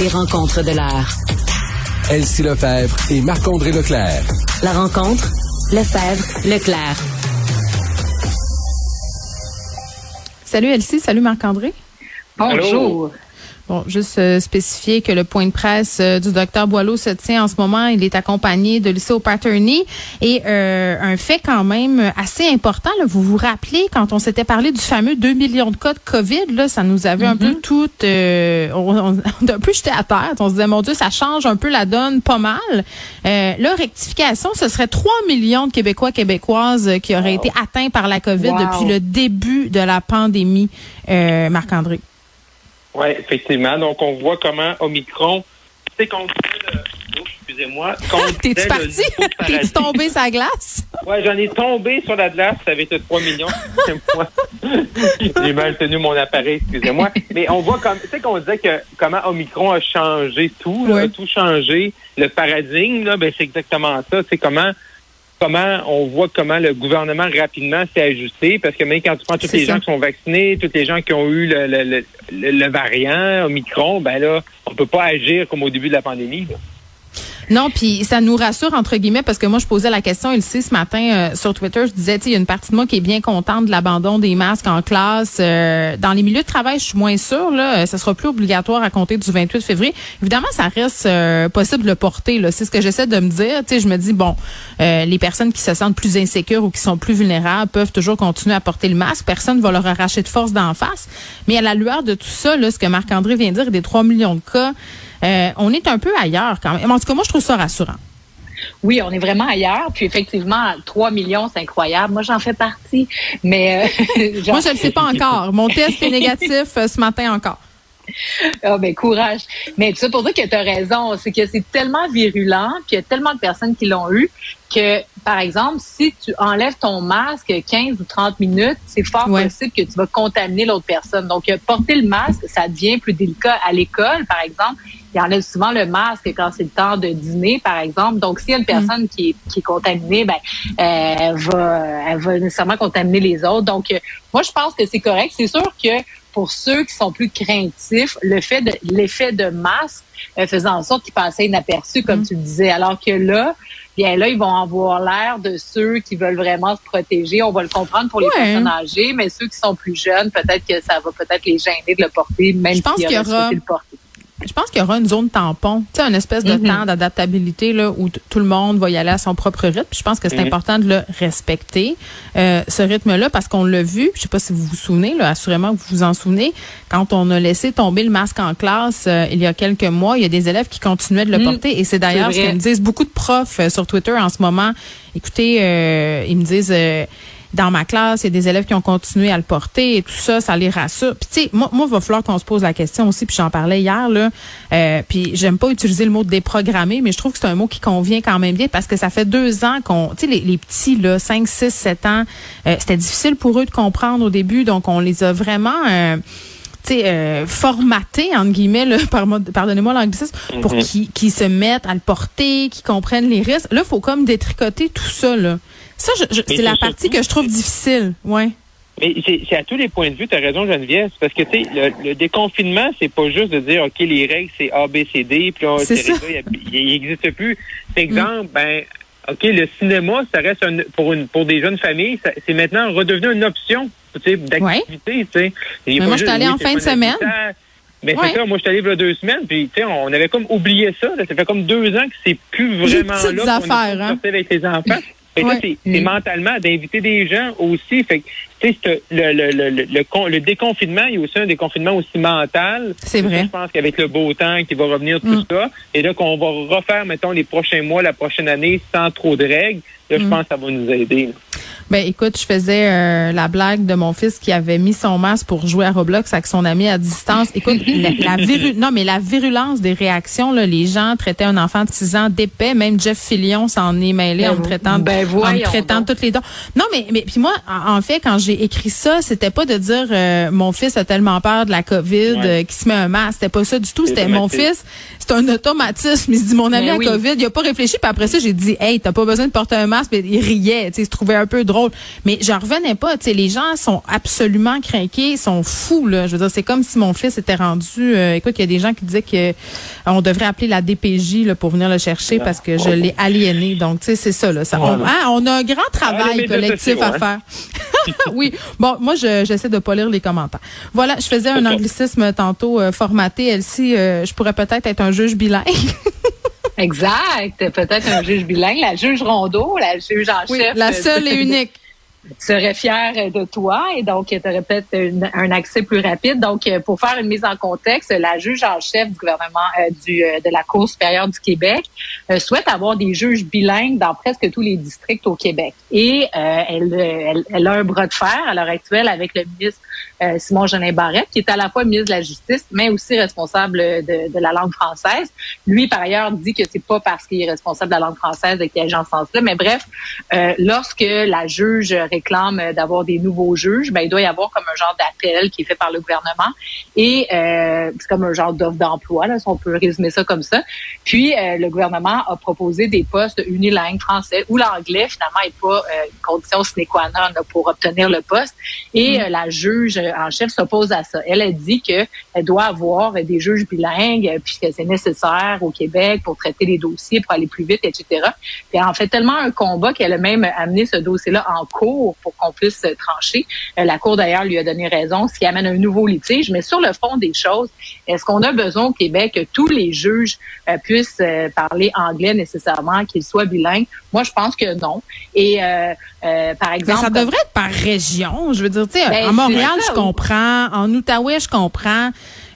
Les rencontres de l'art. Elsie Lefebvre et Marc-André Leclerc. La rencontre, Lefebvre, Leclerc. Salut Elsie, salut Marc-André. Bonjour. Bon, juste euh, spécifier que le point de presse euh, du docteur Boileau se tient en ce moment. Il est accompagné de Lucie Paterny. Et euh, un fait quand même assez important, là, vous vous rappelez quand on s'était parlé du fameux 2 millions de cas de COVID, là, ça nous avait un peu Mm-hmm. tout... on, on, on a un peu jeté à terre. On se disait, mon Dieu, ça change un peu la donne pas mal. là, rectification, ce serait 3 millions de Québécois, Québécoises qui auraient été atteints par la COVID Wow. depuis le début de la pandémie, Marc-André. Oui, effectivement. Donc, on voit comment Omicron, c'est qu'on excusez-moi, qu'on T'es-tu parti? T'es-tu tombé sa glace? Ouais, j'en ai tombé sur la glace, ça avait été 3 millions. J'ai mal tenu mon appareil, excusez-moi. Mais on voit comme, tu sais qu'on disait que comment Omicron a changé tout, là, a tout changé. Le paradigme, là, ben, c'est exactement ça. C'est comment, comment on voit comment le gouvernement rapidement s'est ajusté. Parce que même quand tu prends tous les ça. gens qui sont vaccinés, tous les gens qui ont eu le, le, le, le- le variant Omicron, ben là, on peut pas agir comme au début de la pandémie. là. Non, puis ça nous rassure entre guillemets parce que moi je posais la question, il sait ce matin euh, sur Twitter, je disais, il y a une partie de moi qui est bien contente de l'abandon des masques en classe. Euh, dans les milieux de travail, je suis moins sûre là, euh, ça sera plus obligatoire à compter du 28 février. Évidemment, ça reste possible de le porter c'est ce que j'essaie de me dire. Tu je me dis bon, les personnes qui se sentent plus insécures ou qui sont plus vulnérables peuvent toujours continuer à porter le masque. Personne va leur arracher de force d'en face. Mais à la lueur de tout ça, là, ce que Marc-André vient de dire, des 3 millions de cas. Euh, on est un peu ailleurs quand même. En tout cas, moi, je trouve ça rassurant. Oui, on est vraiment ailleurs. Puis effectivement, 3 millions, c'est incroyable. Moi, j'en fais partie. Mais euh, genre- Moi, je ne le sais pas encore. Mon test est négatif euh, ce matin encore. Ah ben courage. Mais ça pour dire que tu as raison, c'est que c'est tellement virulent, puis il y a tellement de personnes qui l'ont eu que par exemple, si tu enlèves ton masque 15 ou 30 minutes, c'est fort Ouais. possible que tu vas contaminer l'autre personne. Donc porter le masque, ça devient plus délicat à l'école par exemple. Il enlève souvent le masque quand c'est le temps de dîner, par exemple. Donc, s'il y a une personne qui, est, qui est contaminée, ben, euh, elle, va, elle va nécessairement contaminer les autres. Donc, euh, moi, je pense que c'est correct. C'est sûr que pour ceux qui sont plus craintifs, le fait de l'effet de masque euh, faisait en sorte qu'ils passaient inaperçus, comme tu le disais. Alors que là, bien là, ils vont avoir l'air de ceux qui veulent vraiment se protéger. On va le comprendre pour les Ouais. personnes âgées, mais ceux qui sont plus jeunes, peut-être que ça va peut-être les gêner de le porter, même s'ils auraient aura- le porter. Je pense qu'il y aura une zone tampon, tu sais, une espèce de Mhm. temps d'adaptabilité là où tout le monde va y aller à son propre rythme. Puis je pense que c'est Mhm. important de le respecter, euh, ce rythme-là, parce qu'on l'a vu. Je sais pas si vous vous souvenez, là, assurément que vous vous en souvenez, quand on a laissé tomber le masque en classe euh, il y a quelques mois, il y a des élèves qui continuaient de le Mhm. porter. Et c'est d'ailleurs ce que me disent beaucoup de profs euh, sur Twitter en ce moment. Écoutez, euh, ils me disent. Dans ma classe, il y a des élèves qui ont continué à le porter et tout ça, ça les rassure. Puis tu sais, moi, moi, il va falloir qu'on se pose la question aussi, puis j'en parlais hier, là. Euh, puis j'aime pas utiliser le mot déprogrammé, mais je trouve que c'est un mot qui convient quand même bien parce que ça fait deux ans qu'on, tu sais, les, les petits, là, 5, 6, 7 ans, euh, c'était difficile pour eux de comprendre au début, donc on les a vraiment... Euh, euh, formatés, entre guillemets, là, pardonnez-moi l'anglicisme, pour Mhm. qu'ils se mettent à le porter, qu'ils comprennent les risques. Là, il faut comme détricoter tout ça. Là. Ça, c'est la partie que je trouve difficile. Ouais. Mais c'est à tous les points de vue, tu as raison Geneviève, parce que tu sais, le, le déconfinement, c'est pas juste de dire OK, les règles, c'est A, B, C, D, puis règles-là, il n'existe plus. C'est exemple, ben OK, le cinéma, ça reste un- pour une pour des jeunes familles, c'est maintenant redevenu une option d'activité. a Mais moi, juste, j'étais allée oui, en fin de semaine. Ouais. c'est ça, moi, je suis allé il y a deux semaines, puis, tu sais, on avait comme oublié ça, là. Ça fait comme deux ans que c'est plus Les vraiment petites là. qu'on hein. avec les enfants. Ouais. c'est c'est mentalement d'inviter des gens aussi. Fait que, tu sais, c'est- le, le, le, le, le con- le déconfinement, il y a aussi un déconfinement aussi mental. C'est vrai. Je pense qu'avec le beau temps qui va revenir, tout Mm. ça, et là, qu'on va refaire, mettons, les prochains mois, la prochaine année, sans trop de règles, là, je Mm. pense que ça va nous aider. là. Ben écoute, je faisais euh, la blague de mon fils qui avait mis son masque pour jouer à Roblox avec son ami à distance. Écoute, la, la viru- non mais la virulence des réactions là, les gens traitaient un enfant de 6 ans d'épais, même Jeff Fillion s'en est mêlé en me traitant ben en me traitant donc. toutes les dents. Non mais mais puis moi en, en fait quand j'ai j'ai écrit ça, c'était pas de dire euh, mon fils a tellement peur de la COVID Ouais. euh, qu'il se met un masque. C'était pas ça du tout. C'était mon fils. C'est un automatisme. Il se dit mon ami Mais a oui. COVID. Il a pas réfléchi. Puis après ça, j'ai dit hey, t'as pas besoin de porter un masque. Puis il riait. Tu sais, il se trouvait un peu drôle. Mais j'en revenais pas. Tu sais, les gens sont absolument craqués, sont fous là. Je veux dire, c'est comme si mon fils était rendu. euh, écoute, il y a des gens qui disaient que euh, on devrait appeler la DPJ là, pour venir le chercher parce que je l'ai aliéné. Donc, tu sais, c'est ça là. Ça, on, hein, on a un grand travail Ah, collectif à faire. oui. Bon, moi, je- j'essaie de pas lire les commentaires. Voilà, je faisais un anglicisme tantôt euh, formaté. Elsie, euh, je pourrais peut-être être un juge bilingue. Exact. Peut-être un juge bilingue, la juge Rondeau, la juge en Oui, chef. la seule et unique. Serait fière de toi et donc tu aurais peut-être un accès plus rapide. Donc, pour faire une mise en contexte, la juge en chef du gouvernement euh, du, euh, de la Cour supérieure du Québec euh, souhaite avoir des juges bilingues dans presque tous les districts au Québec. Et euh, elle, euh, elle, elle a un bras de fer à l'heure actuelle avec le ministre euh, Simon Jeanin Barrette, qui est à la fois ministre de la Justice, mais aussi responsable de, de la langue française. Lui, par ailleurs, dit que c'est pas parce qu'il est responsable de la langue française qu'il agit en ce sens-là. Mais bref, euh, lorsque la juge réclame d'avoir des nouveaux juges, ben, il doit y avoir comme un genre d'appel qui est fait par le gouvernement. Et euh, c'est comme un genre d'offre d'emploi, là, si on peut résumer ça comme ça. Puis, le gouvernement a proposé des postes unilingues français où l'anglais, finalement, n'est pas une condition sine qua non là, pour obtenir le poste. Et euh, la juge en chef s'oppose à ça. Elle a dit qu'elle doit avoir euh, des juges bilingues euh, puisque c'est nécessaire au Québec pour traiter les dossiers, pour aller plus vite, etc. Puis elle en fait tellement un combat qu'elle a même amené ce dossier-là en cours pour qu'on puisse euh, trancher. Euh, La Cour, d'ailleurs, lui a donné raison, ce qui amène un nouveau litige. Mais sur le fond des choses, est-ce qu'on a besoin au Québec que tous les juges euh, puissent euh, parler anglais nécessairement, qu'ils soient bilingues? Moi, je pense que non. Et euh, euh, par Mais exemple... ça devrait être par région. Je veux dire, tu sais, Ben, à Montréal. Je comprends. En Outaouais, je comprends.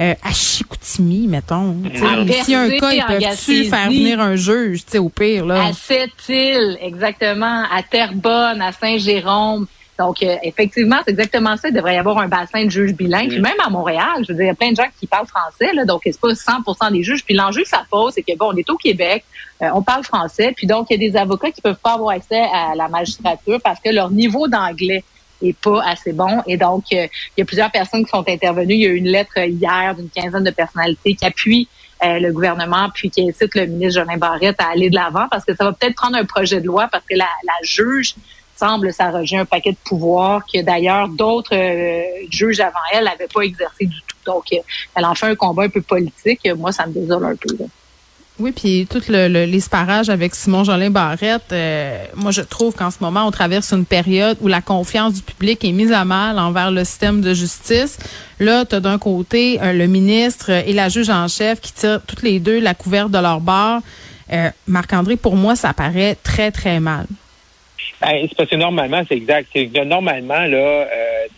Euh, à Chicoutimi, mettons. Tu sais, En S'il y a un cas, ils en peuvent-tu faire venir un juge, tu sais, au pire, là? À Sept-Îles, exactement, à Terrebonne, à Saint-Jérôme. Donc, euh, effectivement, c'est exactement ça. Il devrait y avoir un bassin de juges bilingues. Puis même à Montréal, je veux dire, il y a plein de gens qui parlent français, là, donc c'est pas 100% des juges. Puis l'enjeu que ça pose, c'est que, bon, on est au Québec, euh, on parle français, puis donc, il y a des avocats qui peuvent pas avoir accès à la magistrature parce que leur niveau d'anglais est pas assez bon. Et donc, euh, il y a plusieurs personnes qui sont intervenues. Il y a eu une lettre hier d'une quinzaine de personnalités qui appuient euh, le gouvernement, puis qui incite le ministre Jolin Barrette à aller de l'avant parce que ça va peut-être prendre un projet de loi parce que la, la juge semble s'arroger un paquet de pouvoirs que d'ailleurs d'autres euh, juges avant elle n'avaient pas exercé du tout. Donc, euh, elle en fait un combat un peu politique. Moi, ça me désole un peu. Là. Oui, puis tout le, le- l'esparage avec Simon Jolin Barrette, euh, moi je trouve qu'en ce moment on traverse une période où la confiance du public est mise à mal envers le système de justice. Là, tu d'un côté euh, le ministre et la juge en chef qui tirent toutes les deux la couverte de leur bord. Euh, Marc-André, pour moi, ça paraît très, très mal. Ben, c'est parce que normalement, c'est exact. C'est que normalement, là, euh,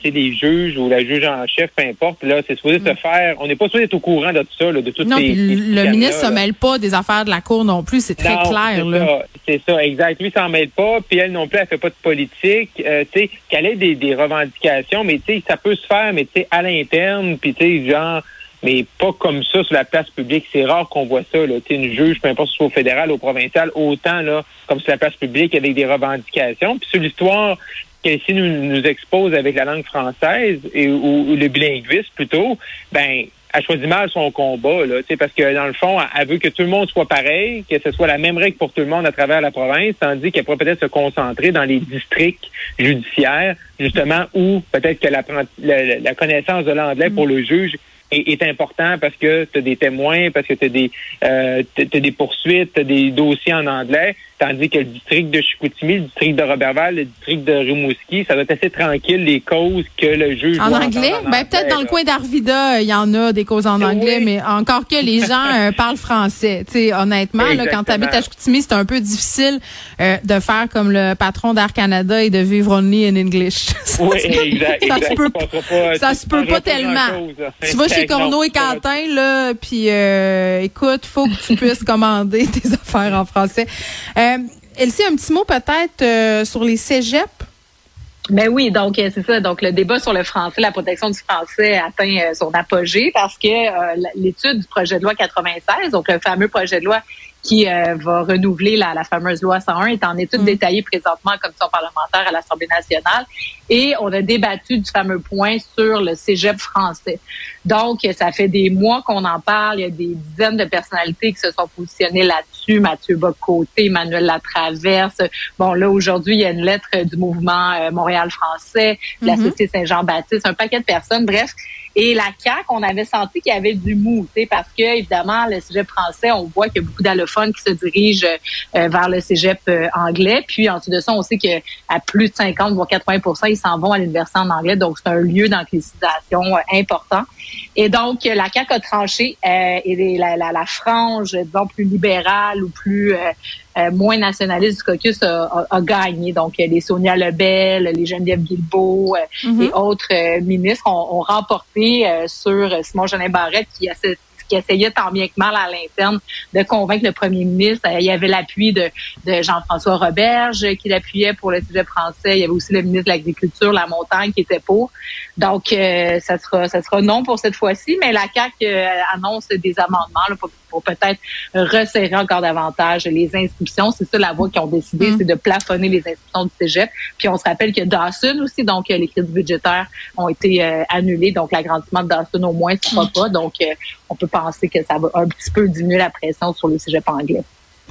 les juges ou la juge en chef, peu importe, là, c'est supposé se faire. On n'est pas supposé être au courant de tout ça, là, de toutes Mm. Non, ces. le ministre se là. mêle pas des affaires de la Cour non plus, c'est très Non, clair. c'est Là. ça, C'est ça, exact. Lui, s'en mêle pas, puis elle non plus, elle fait pas de politique. Euh, tu sais, qu'elle ait des, des revendications, mais tu sais, ça peut se faire, mais tu sais, à l'interne, puis tu sais, genre, mais pas comme ça sur la place publique. C'est rare qu'on voit ça. Là. Une juge, peu importe si c'est au fédéral ou au provincial, autant là, comme sur la place publique avec des revendications. Puis sur l'histoire qu'elle nous, nous expose avec la langue française et, ou, ou le bilinguisme plutôt, ben elle choisit mal son combat, là, parce que dans le fond, elle veut que tout le monde soit pareil, que ce soit la même règle pour tout le monde à travers la province, tandis qu'elle pourrait peut-être se concentrer dans les districts judiciaires, justement, où peut-être que la, la, la connaissance de l'anglais pour le juge est, est important parce que tu as des témoins, parce que tu as des euh, t'as des poursuites, tu as des dossiers en anglais, tandis que le district de Chicoutimi, le district de Roberval, le district de Rimouski, ça doit être assez tranquille les causes que le juge En anglais? en Ben, peut-être dans le coin d'Arvida, il y en a des causes en anglais, mais encore que les gens euh, parlent français. Sais, honnêtement, là, quand tu habites à Chicoutimi, c'est un peu difficile euh, de faire comme le patron d'Air Canada et de vivre only in English. Ça Oui, se peut- exact, ça se peut, pas- ça tu se peut pas changeras tellement. grand-chose, là. Tu vas chez Exact, Corneau et Quentin, là, puis euh, écoute, faut que tu puisses commander tes affaires en français. Euh, Elsie, un petit mot peut-être euh, sur les cégeps? Ben oui, donc euh, c'est ça. Donc le débat sur le français, la protection du français atteint son apogée parce que euh, l'étude du projet de loi 96, donc le fameux projet de loi qui euh, va renouveler la, la, fameuse loi 101 est en étude mm. détaillée présentement en commission parlementaire à l'Assemblée nationale. Et on a débattu du fameux point sur le cégep français. Donc, ça fait des mois qu'on en parle. Il y a des dizaines de personnalités qui se sont positionnées là-dessus. Mathieu Bocoté, Emmanuel Latraverse. Bon, là, aujourd'hui, il y a une lettre du mouvement euh, Montréal français, de la mm-hmm. Société Saint-Jean-Baptiste, un paquet de personnes. Bref, et la CAQ, on avait senti qu'il y avait du mou, parce que évidemment, le cégep français, on voit qu'il y a beaucoup qui se dirigent euh, vers le cégep euh, anglais. Puis ensuite de ça, on sait qu'à plus de 50 voire 80% ils s'en vont à l'université en anglais. Donc, c'est un lieu d'anglicisation euh, important. Et donc, la CAQ a tranché et la, la, la, frange, disons, plus libérale ou plus moins nationaliste du caucus a, a, gagné. Donc, les Sonia Lebel, les Geneviève Guilbeault mm-hmm. et autres ministres ont, ont remporté euh, sur Simon Jeanin Barrette qui qui essayait tant bien que mal à l'interne de convaincre le premier ministre. Euh, il y avait l'appui de, Jean-François Roberge qui l'appuyait pour le sujet français. Il y avait aussi le ministre de l'Agriculture, la montagne, qui était pour. Donc, euh, ça sera ça sera non pour cette fois-ci, mais la CAQ annonce des amendements là, pour pour peut-être resserrer encore davantage les inscriptions. C'est ça la voie qu'ils ont décidé, mm. c'est de plafonner les inscriptions du cégep. Puis on se rappelle que Dawson aussi, donc les crédits budgétaires ont été euh, annulés, donc l'agrandissement de Dawson au moins ne sera mm. pas. Donc euh, on peut penser que ça va un petit peu diminuer la pression sur le cégep anglais.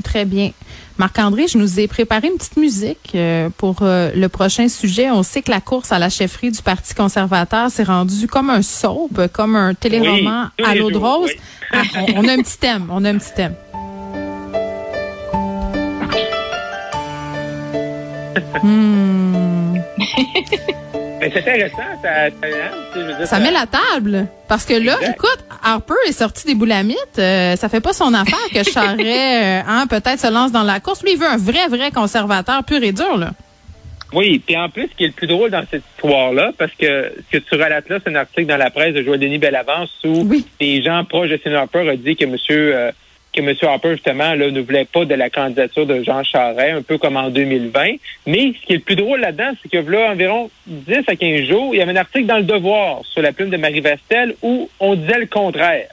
Très bien. Marc-André, je nous ai préparé une petite musique euh, pour euh, le prochain sujet. On sait que la course à la chefferie du Parti conservateur s'est rendue comme un soap, comme un téléroman à l'eau de rose. Ah, on, a un petit thème. On a un petit thème. Hmm. c'est intéressant, ça, hein, ça, met la table. Parce que là, écoute, Harper est sorti des boulamites. Euh, ça fait pas son affaire que Charret, euh, hein, peut-être se lance dans la course. Lui, il veut un vrai, vrai conservateur pur et dur, là. Oui, puis en plus, ce qui est le plus drôle dans cette histoire-là, parce que ce que tu relates là, c'est un article dans la presse de Joël Denis Bellavance où des gens proches de Sénat Harper ont dit que monsieur euh, que M. Harper, justement, là, ne voulait pas de la candidature de Jean Charest, un peu comme en 2020. Mais ce qui est le plus drôle là-dedans, c'est que là, environ 10 à 15 jours, il y avait un article dans Le Devoir sur la plume de Marie Vestel où on disait le contraire.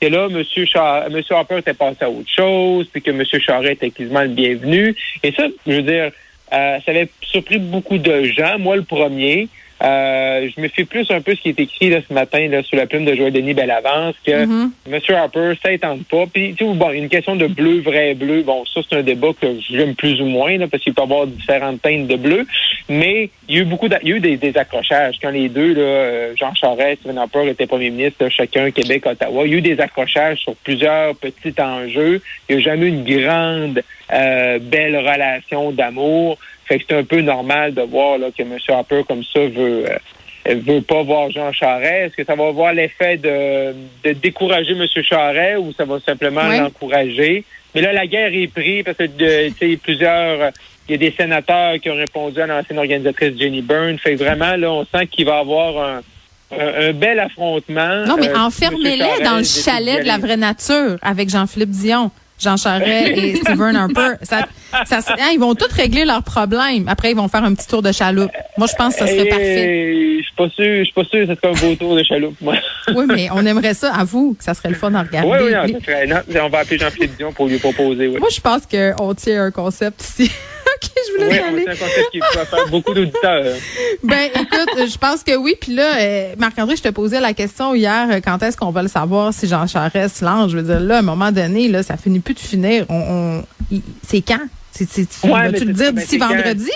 Que là, M. Char M. Harper était passé à autre chose, puis que M. Charest était quasiment le bienvenu. Et ça, je veux dire, euh, ça avait surpris beaucoup de gens, moi le premier. Euh, je me fais plus un peu ce qui est écrit là, ce matin là, sous la plume de Joël Denis Bellavance, que M. Harper, ça étend pas. Puis, tu sais, bon, une question de bleu, vrai bleu. Bon, ça, c'est un débat que j'aime plus ou moins, là, parce qu'il peut y avoir différentes teintes de bleu. Mais il y a eu beaucoup, il y a eu des, accrochages. Quand les deux, là, euh, Jean Charest, Stephen Harper étaient premiers ministres, chacun Québec, Ottawa, il y a eu des accrochages sur plusieurs petits enjeux. Il n'y a jamais eu une grande, euh, belle relation d'amour. Fait que c'est un peu normal de voir là, que M. Harper, comme ça, veut euh, veut pas voir Jean Charest. Est-ce que ça va avoir l'effet de, de décourager M. Charest ou ça va simplement l'encourager? Mais là, la guerre est prise parce que de, plusieurs il y a des sénateurs qui ont répondu à l'ancienne organisatrice Jenny Byrne. Fait que vraiment, là, on sent qu'il va y avoir un, un, bel affrontement. Non, mais euh, enfermez-les dans le chalet de la vraie nature avec Jean-Philippe Dion. Jean Charest et Stephen Harper. Ça, ça, hein, ils vont tous régler leurs problèmes. Après, ils vont faire un petit tour de chaloupe. Moi, je pense que ça serait parfait. Je suis pas sûr, je suis pas sûr que ce serait un beau tour de chaloupe, moi. oui, mais on aimerait ça, à vous, que ça serait le fun à regarder. Oui, oui, non, ça serait, non, on va appeler Jean-Philippe Dion pour lui proposer. Oui. Moi, je pense qu'on tient un concept ici. OK, je voulais oui, aller. C'est un concept qui va faire beaucoup d'auditeurs. ben, écoute, je pense que oui. Puis là, euh, Marc-André, je te posais la question hier, euh, quand est-ce qu'on va le savoir si Jean Charest lance? Je veux dire, là, à un moment donné, là, ça finit plus de finir. On, on c'est quand? C'est, c'est, tu le dire d'ici vendredi?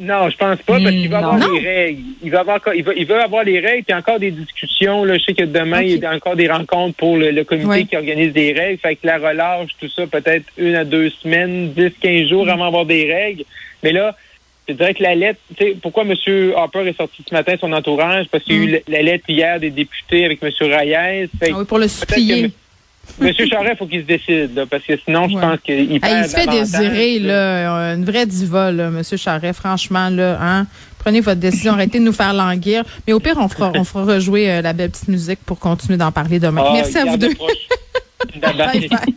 Non, je pense pas, parce qu'il va avoir les règles. Il va avoir, il va, il va avoir les règles, il y a encore des discussions. Là. Je sais que demain, il y a encore des rencontres pour le, comité qui organise des règles. Fait que la relâche, tout ça, peut-être une à deux semaines, dix, quinze jours avant d'avoir des règles. Mais là, je dirais que la lettre, tu sais, pourquoi M. Harper est sorti ce matin son entourage? Parce qu'il y a eu mm. la lettre hier des députés avec M. Reyes. ah oui, pour le supplier. Monsieur Charest, il faut qu'il se décide, parce que sinon, je pense qu'il perd Il se fait désirer, là, une vraie diva, là, Monsieur Charest, franchement, là, hein. Prenez votre décision, arrêtez de nous faire languir. Mais au pire, on fera, on fera rejouer euh, la belle petite musique pour continuer d'en parler demain. Ah, Merci à vous deux.